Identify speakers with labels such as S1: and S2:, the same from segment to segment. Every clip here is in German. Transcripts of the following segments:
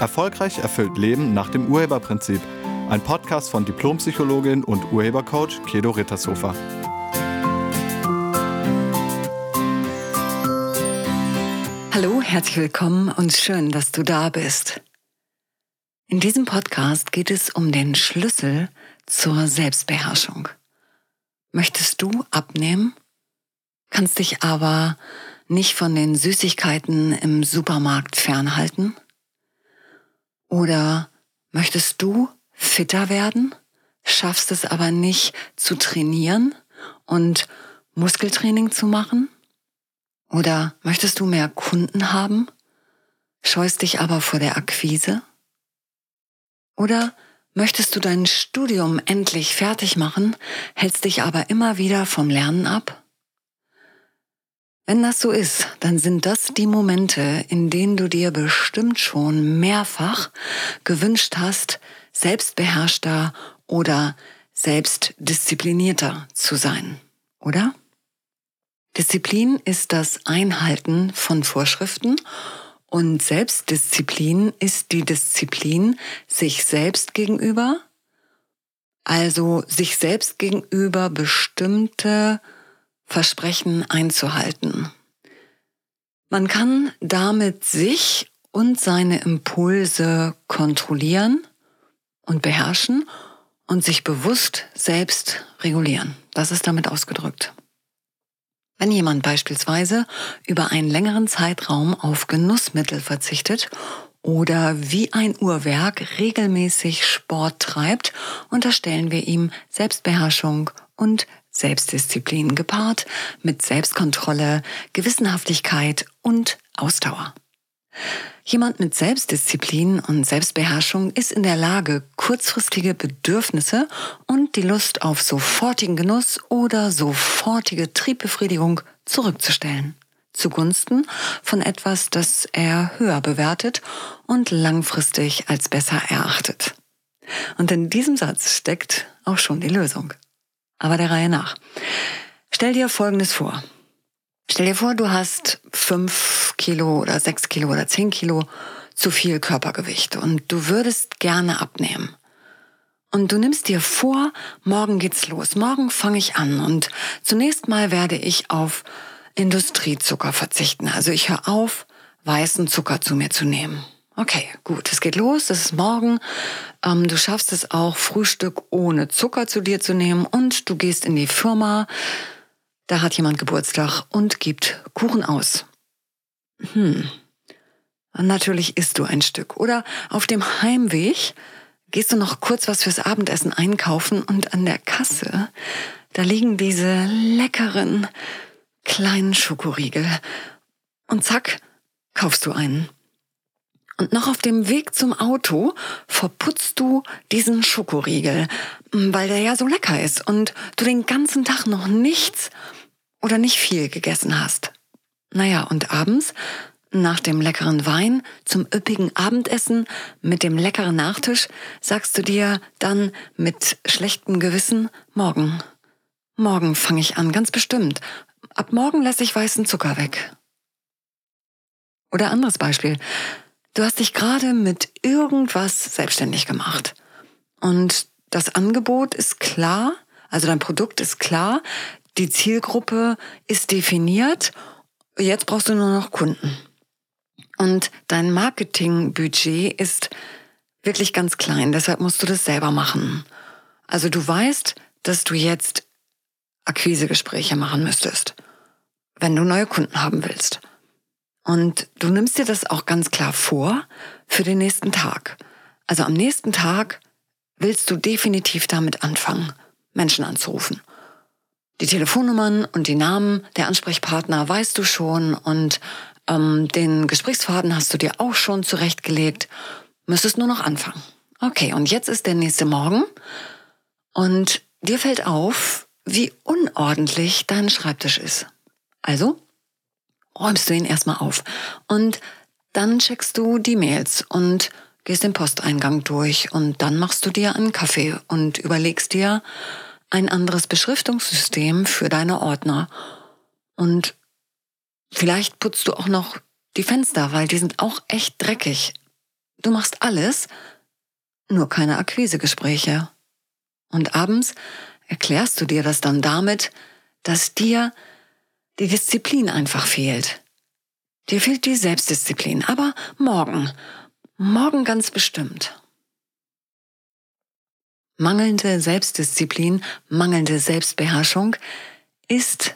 S1: Erfolgreich erfüllt Leben nach dem Urheberprinzip. Ein Podcast von Diplompsychologin und Urhebercoach Kedo Rittershofer.
S2: Hallo, herzlich willkommen und schön, dass du da bist. In diesem Podcast geht es um den Schlüssel zur Selbstbeherrschung. Möchtest du abnehmen? Kannst dich aber nicht von den Süßigkeiten im Supermarkt fernhalten? Oder möchtest du fitter werden, schaffst es aber nicht zu trainieren und Muskeltraining zu machen? Oder möchtest du mehr Kunden haben, scheust dich aber vor der Akquise? Oder möchtest du dein Studium endlich fertig machen, hältst dich aber immer wieder vom Lernen ab? Wenn das so ist, dann sind das die Momente, in denen du dir bestimmt schon mehrfach gewünscht hast, selbstbeherrschter oder selbstdisziplinierter zu sein, oder? Disziplin ist das Einhalten von Vorschriften und Selbstdisziplin ist die Disziplin sich selbst gegenüber, also sich selbst gegenüber bestimmte Versprechen einzuhalten. Man kann damit sich und seine Impulse kontrollieren und beherrschen und sich bewusst selbst regulieren. Das ist damit ausgedrückt. Wenn jemand beispielsweise über einen längeren Zeitraum auf Genussmittel verzichtet oder wie ein Uhrwerk regelmäßig Sport treibt, unterstellen wir ihm Selbstbeherrschung und Selbstdisziplin gepaart mit Selbstkontrolle, Gewissenhaftigkeit und Ausdauer. Jemand mit Selbstdisziplin und Selbstbeherrschung ist in der Lage, kurzfristige Bedürfnisse und die Lust auf sofortigen Genuss oder sofortige Triebbefriedigung zurückzustellen, zugunsten von etwas, das er höher bewertet und langfristig als besser erachtet. Und in diesem Satz steckt auch schon die Lösung. Aber der Reihe nach. Stell dir Folgendes vor. Stell dir vor, du hast fünf Kilo oder sechs Kilo oder zehn Kilo zu viel Körpergewicht und du würdest gerne abnehmen. Und du nimmst dir vor, morgen geht's los. Morgen fange ich an und zunächst mal werde ich auf Industriezucker verzichten. Also ich höre auf, weißen Zucker zu mir zu nehmen. Okay, gut, es geht los, es ist morgen. Ähm, du schaffst es auch, Frühstück ohne Zucker zu dir zu nehmen und du gehst in die Firma. Da hat jemand Geburtstag und gibt Kuchen aus. Hm. Natürlich isst du ein Stück. Oder auf dem Heimweg gehst du noch kurz was fürs Abendessen einkaufen und an der Kasse, da liegen diese leckeren kleinen Schokoriegel. Und zack, kaufst du einen. Und noch auf dem Weg zum Auto verputzt du diesen Schokoriegel, weil der ja so lecker ist und du den ganzen Tag noch nichts oder nicht viel gegessen hast. Naja, und abends, nach dem leckeren Wein, zum üppigen Abendessen mit dem leckeren Nachtisch, sagst du dir dann mit schlechtem Gewissen, morgen. Morgen fange ich an, ganz bestimmt. Ab morgen lasse ich weißen Zucker weg. Oder anderes Beispiel. Du hast dich gerade mit irgendwas selbstständig gemacht. Und das Angebot ist klar, also dein Produkt ist klar, die Zielgruppe ist definiert, jetzt brauchst du nur noch Kunden. Und dein Marketingbudget ist wirklich ganz klein, deshalb musst du das selber machen. Also du weißt, dass du jetzt Akquisegespräche machen müsstest, wenn du neue Kunden haben willst. Und du nimmst dir das auch ganz klar vor für den nächsten Tag. Also am nächsten Tag willst du definitiv damit anfangen, Menschen anzurufen. Die Telefonnummern und die Namen der Ansprechpartner weißt du schon und ähm, den Gesprächsfaden hast du dir auch schon zurechtgelegt. Müsstest nur noch anfangen. Okay, und jetzt ist der nächste Morgen und dir fällt auf, wie unordentlich dein Schreibtisch ist. Also räumst du ihn erstmal auf. Und dann checkst du die Mails und gehst den Posteingang durch und dann machst du dir einen Kaffee und überlegst dir ein anderes Beschriftungssystem für deine Ordner. Und vielleicht putzt du auch noch die Fenster, weil die sind auch echt dreckig. Du machst alles, nur keine Akquisegespräche. Und abends erklärst du dir das dann damit, dass dir die Disziplin einfach fehlt. Dir fehlt die Selbstdisziplin, aber morgen, morgen ganz bestimmt. Mangelnde Selbstdisziplin, mangelnde Selbstbeherrschung ist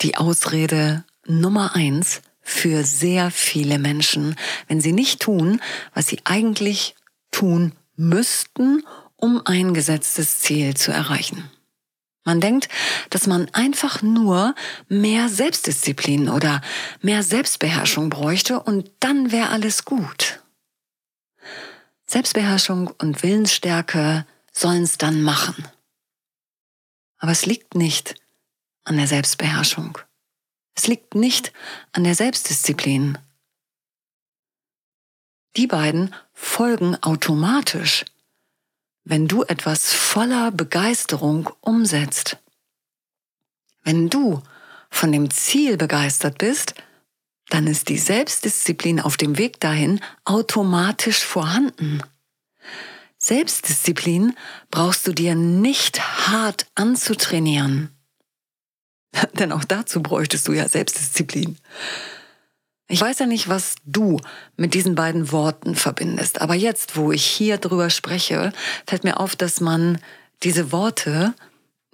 S2: die Ausrede Nummer eins für sehr viele Menschen, wenn sie nicht tun, was sie eigentlich tun müssten, um ein gesetztes Ziel zu erreichen. Man denkt, dass man einfach nur mehr Selbstdisziplin oder mehr Selbstbeherrschung bräuchte und dann wäre alles gut. Selbstbeherrschung und Willensstärke sollen es dann machen. Aber es liegt nicht an der Selbstbeherrschung. Es liegt nicht an der Selbstdisziplin. Die beiden folgen automatisch, wenn du etwas voller Begeisterung umsetzt. Wenn du von dem Ziel begeistert bist, dann ist die Selbstdisziplin auf dem Weg dahin automatisch vorhanden. Selbstdisziplin brauchst du dir nicht hart anzutrainieren. Denn auch dazu bräuchtest du ja Selbstdisziplin. Ich weiß ja nicht, was du mit diesen beiden Worten verbindest, aber jetzt, wo ich hier drüber spreche, fällt mir auf, dass man diese Worte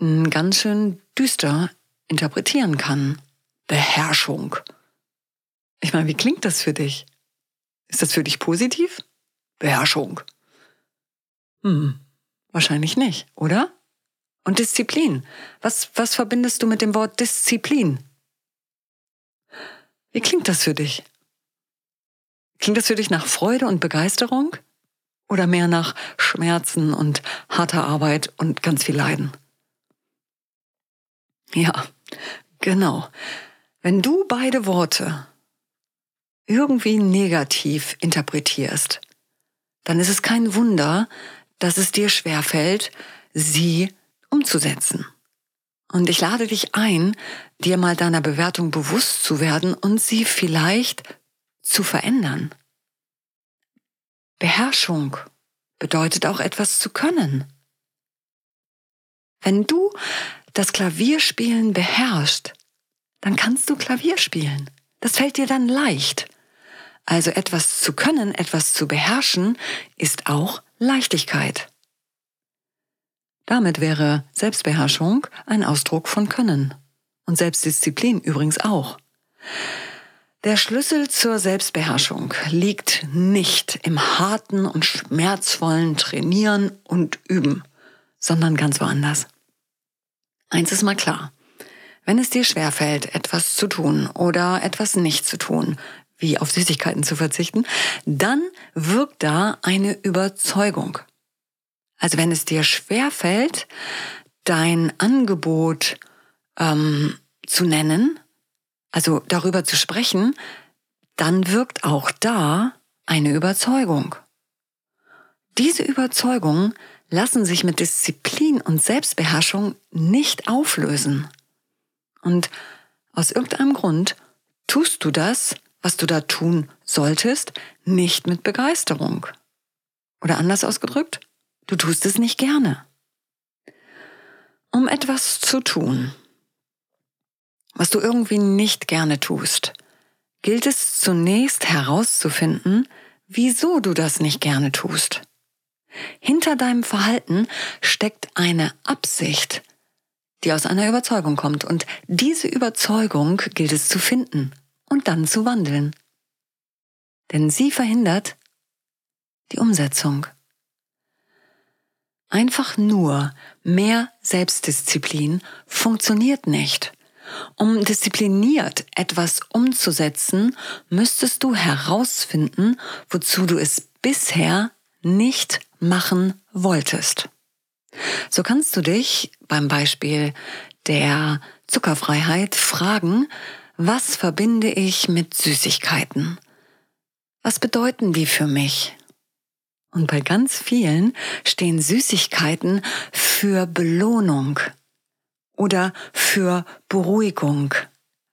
S2: hm, ganz schön düster interpretieren kann. Beherrschung. Ich meine, wie klingt das für dich? Ist das für dich positiv? Beherrschung. Hm, wahrscheinlich nicht, oder? Und Disziplin. Was, was verbindest du mit dem Wort Disziplin? Wie klingt das für dich? Klingt das für dich nach Freude und Begeisterung? Oder mehr nach Schmerzen und harter Arbeit und ganz viel Leiden? Ja, genau. Wenn du beide Worte irgendwie negativ interpretierst, dann ist es kein Wunder, dass es dir schwerfällt, sie umzusetzen. Und ich lade dich ein, dir mal deiner Bewertung bewusst zu werden und sie vielleicht zu verändern. Beherrschung bedeutet auch etwas zu können. Wenn du das Klavierspielen beherrschst, dann kannst du Klavier spielen. Das fällt dir dann leicht. Also etwas zu können, etwas zu beherrschen, ist auch Leichtigkeit. Damit wäre Selbstbeherrschung ein Ausdruck von Können. Und Selbstdisziplin übrigens auch. Der Schlüssel zur Selbstbeherrschung liegt nicht im harten und schmerzvollen Trainieren und Üben, sondern ganz woanders. Eins ist mal klar. Wenn es dir schwerfällt, etwas zu tun oder etwas nicht zu tun, wie auf Süßigkeiten zu verzichten, dann wirkt da eine Überzeugung. Also wenn es dir schwer fällt, dein Angebot ähm, zu nennen, also darüber zu sprechen, dann wirkt auch da eine Überzeugung. Diese Überzeugungen lassen sich mit Disziplin und Selbstbeherrschung nicht auflösen. Und aus irgendeinem Grund tust du das, was du da tun solltest, nicht mit Begeisterung. Oder anders ausgedrückt, Du tust es nicht gerne. Um etwas zu tun, was du irgendwie nicht gerne tust, gilt es zunächst herauszufinden, wieso du das nicht gerne tust. Hinter deinem Verhalten steckt eine Absicht, die aus einer Überzeugung kommt. Und diese Überzeugung gilt es zu finden und dann zu wandeln. Denn sie verhindert die Umsetzung. Einfach nur mehr Selbstdisziplin funktioniert nicht. Um diszipliniert etwas umzusetzen, müsstest du herausfinden, wozu du es bisher nicht machen wolltest. So kannst du dich beim Beispiel der Zuckerfreiheit fragen, was verbinde ich mit Süßigkeiten? Was bedeuten die für mich? Und bei ganz vielen stehen Süßigkeiten für Belohnung oder für Beruhigung,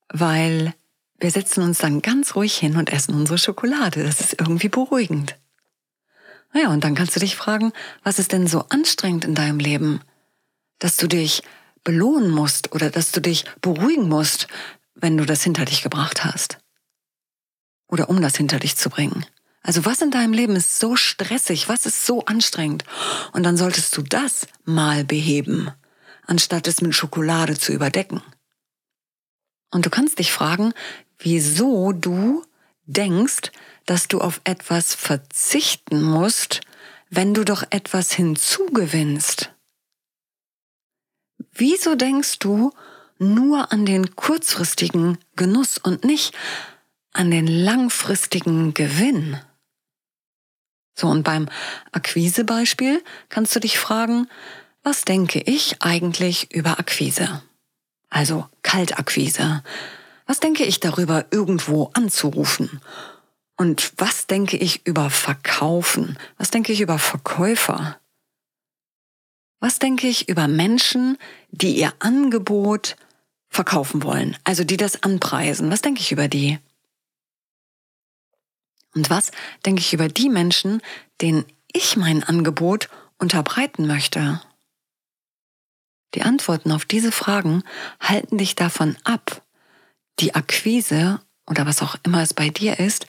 S2: weil wir setzen uns dann ganz ruhig hin und essen unsere Schokolade. Das ist irgendwie beruhigend. Naja, und dann kannst du dich fragen, was ist denn so anstrengend in deinem Leben, dass du dich belohnen musst oder dass du dich beruhigen musst, wenn du das hinter dich gebracht hast. Oder um das hinter dich zu bringen. Also was in deinem Leben ist so stressig, was ist so anstrengend? Und dann solltest du das mal beheben, anstatt es mit Schokolade zu überdecken. Und du kannst dich fragen, wieso du denkst, dass du auf etwas verzichten musst, wenn du doch etwas hinzugewinnst. Wieso denkst du nur an den kurzfristigen Genuss und nicht an den langfristigen Gewinn? So, und beim Akquisebeispiel kannst du dich fragen, was denke ich eigentlich über Akquise? Also Kaltakquise. Was denke ich darüber, irgendwo anzurufen? Und was denke ich über Verkaufen? Was denke ich über Verkäufer? Was denke ich über Menschen, die ihr Angebot verkaufen wollen, also die das anpreisen? Was denke ich über die? Und was denke ich über die Menschen, denen ich mein Angebot unterbreiten möchte? Die Antworten auf diese Fragen halten dich davon ab, die Akquise oder was auch immer es bei dir ist,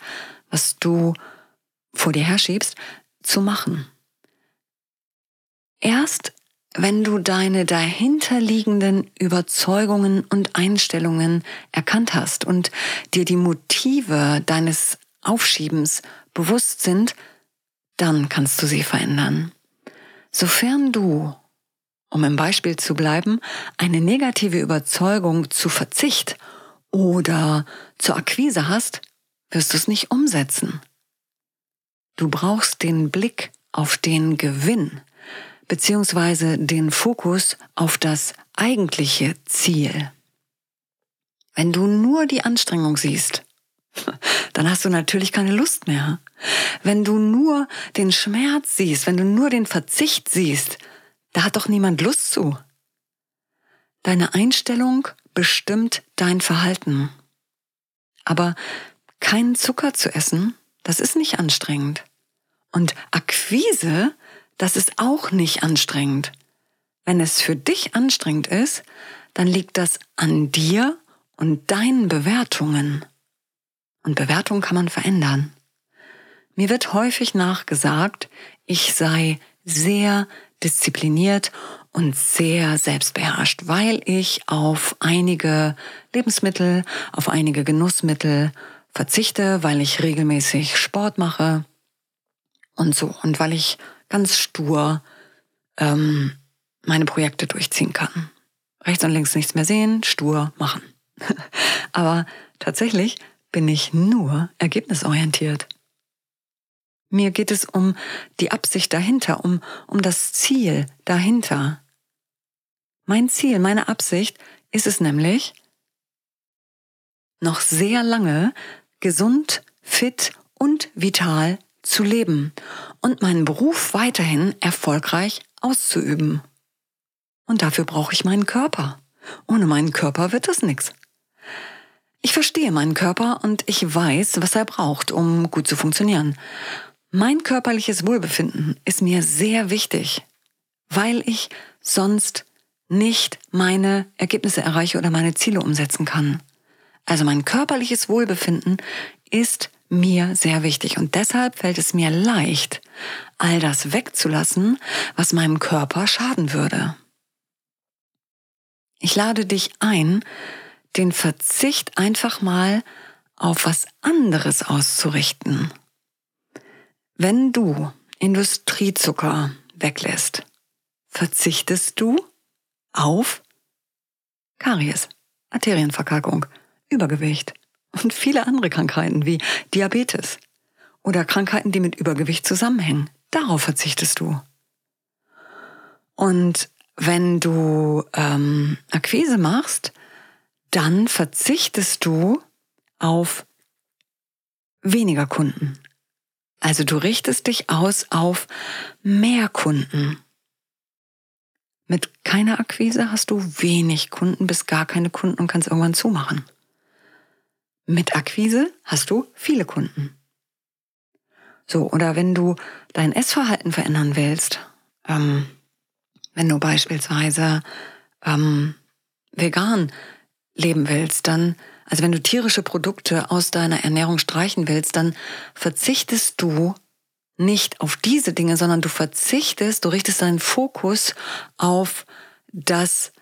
S2: was du vor dir herschiebst, zu machen. Erst wenn du deine dahinterliegenden Überzeugungen und Einstellungen erkannt hast und dir die Motive deines Aufschiebens bewusst sind, dann kannst du sie verändern. Sofern du, um im Beispiel zu bleiben, eine negative Überzeugung zu Verzicht oder zur Akquise hast, wirst du es nicht umsetzen. Du brauchst den Blick auf den Gewinn beziehungsweise den Fokus auf das eigentliche Ziel. Wenn du nur die Anstrengung siehst, dann hast du natürlich keine Lust mehr. Wenn du nur den Schmerz siehst, wenn du nur den Verzicht siehst, da hat doch niemand Lust zu. Deine Einstellung bestimmt dein Verhalten. Aber keinen Zucker zu essen, das ist nicht anstrengend. Und Akquise, das ist auch nicht anstrengend. Wenn es für dich anstrengend ist, dann liegt das an dir und deinen Bewertungen. Und Bewertungen kann man verändern. Mir wird häufig nachgesagt, ich sei sehr diszipliniert und sehr selbstbeherrscht, weil ich auf einige Lebensmittel, auf einige Genussmittel verzichte, weil ich regelmäßig Sport mache und so und weil ich ganz stur ähm, meine Projekte durchziehen kann. Rechts und links nichts mehr sehen, stur machen. Aber tatsächlich bin ich nur ergebnisorientiert. Mir geht es um die Absicht dahinter, um, um das Ziel dahinter. Mein Ziel, meine Absicht ist es nämlich, noch sehr lange gesund, fit und vital zu leben und meinen Beruf weiterhin erfolgreich auszuüben. Und dafür brauche ich meinen Körper. Ohne meinen Körper wird es nichts. Ich verstehe meinen Körper und ich weiß, was er braucht, um gut zu funktionieren. Mein körperliches Wohlbefinden ist mir sehr wichtig, weil ich sonst nicht meine Ergebnisse erreiche oder meine Ziele umsetzen kann. Also mein körperliches Wohlbefinden ist mir sehr wichtig und deshalb fällt es mir leicht, all das wegzulassen, was meinem Körper schaden würde. Ich lade dich ein, den Verzicht einfach mal auf was anderes auszurichten. Wenn du Industriezucker weglässt, verzichtest du auf Karies, Arterienverkalkung, Übergewicht und viele andere Krankheiten wie Diabetes oder Krankheiten, die mit Übergewicht zusammenhängen. Darauf verzichtest du. Und wenn du ähm, Akquise machst, dann verzichtest du auf weniger Kunden. Also du richtest dich aus auf mehr Kunden. Mit keiner Akquise hast du wenig Kunden bis gar keine Kunden und kannst irgendwann zumachen. Mit Akquise hast du viele Kunden. So, oder wenn du dein Essverhalten verändern willst, ähm, wenn du beispielsweise ähm, vegan leben willst, dann, also wenn du tierische Produkte aus deiner Ernährung streichen willst, dann verzichtest du nicht auf diese Dinge, sondern du verzichtest, du richtest deinen Fokus auf das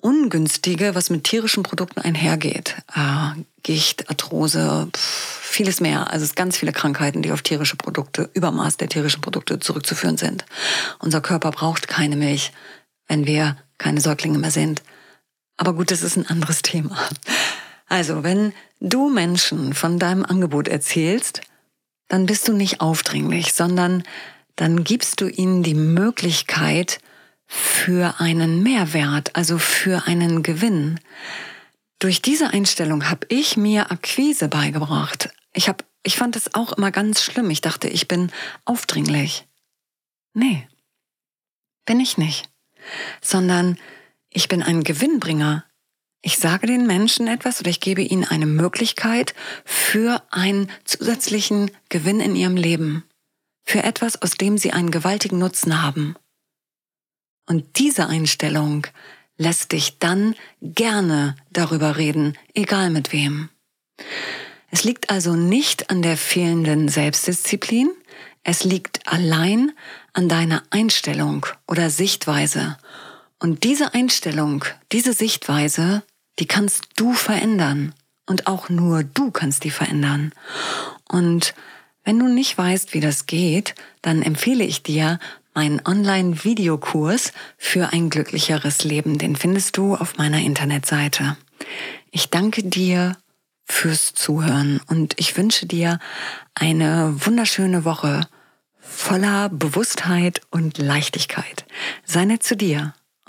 S2: Ungünstige, was mit tierischen Produkten einhergeht. Äh, Gicht, Arthrose, pff, vieles mehr. Also es ganz viele Krankheiten, die auf tierische Produkte, Übermaß der tierischen Produkte zurückzuführen sind. Unser Körper braucht keine Milch, wenn wir keine Säuglinge mehr sind. Aber gut, das ist ein anderes Thema. Also, wenn du Menschen von deinem Angebot erzählst, dann bist du nicht aufdringlich, sondern dann gibst du ihnen die Möglichkeit für einen Mehrwert, also für einen Gewinn. Durch diese Einstellung habe ich mir Akquise beigebracht. Ich habe ich fand es auch immer ganz schlimm. Ich dachte, ich bin aufdringlich. Nee, bin ich nicht. Sondern ich bin ein Gewinnbringer. Ich sage den Menschen etwas oder ich gebe ihnen eine Möglichkeit für einen zusätzlichen Gewinn in ihrem Leben. Für etwas, aus dem sie einen gewaltigen Nutzen haben. Und diese Einstellung lässt dich dann gerne darüber reden, egal mit wem. Es liegt also nicht an der fehlenden Selbstdisziplin, es liegt allein an deiner Einstellung oder Sichtweise. Und diese Einstellung, diese Sichtweise die kannst du verändern. Und auch nur du kannst die verändern. Und wenn du nicht weißt, wie das geht, dann empfehle ich dir meinen Online-Videokurs für ein glücklicheres Leben. Den findest du auf meiner Internetseite. Ich danke dir fürs Zuhören und ich wünsche dir eine wunderschöne Woche voller Bewusstheit und Leichtigkeit. Sei nett zu dir